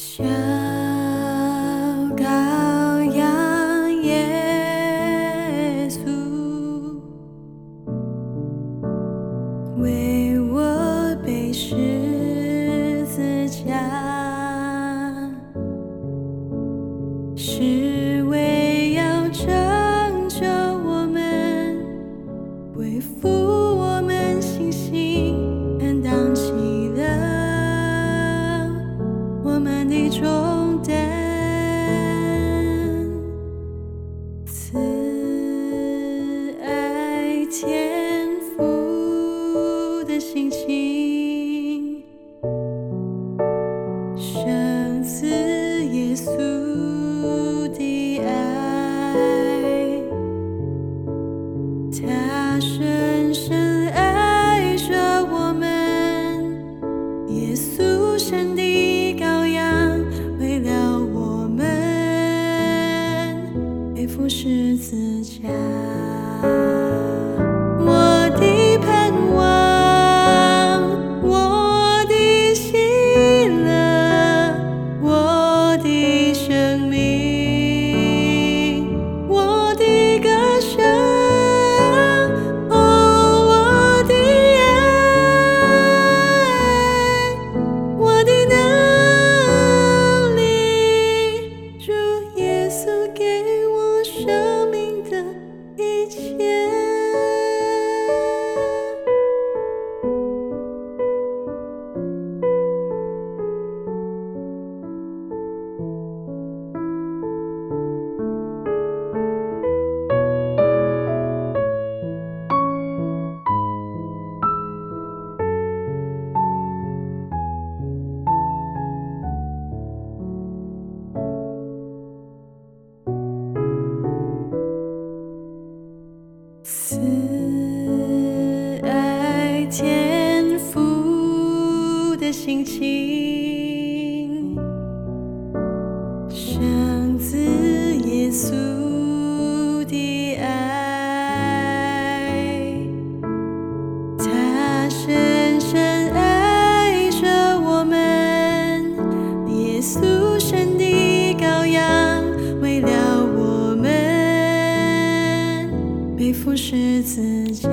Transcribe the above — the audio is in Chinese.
小羔羊耶稣，为我背十字架，天赋的心情生死耶稣的爱他深深爱着我们耶稣神的羔羊为了我们背负十字架。稣情，生子耶稣的爱，他深深爱着我们。耶稣神的羔羊，为了我们背负十字架。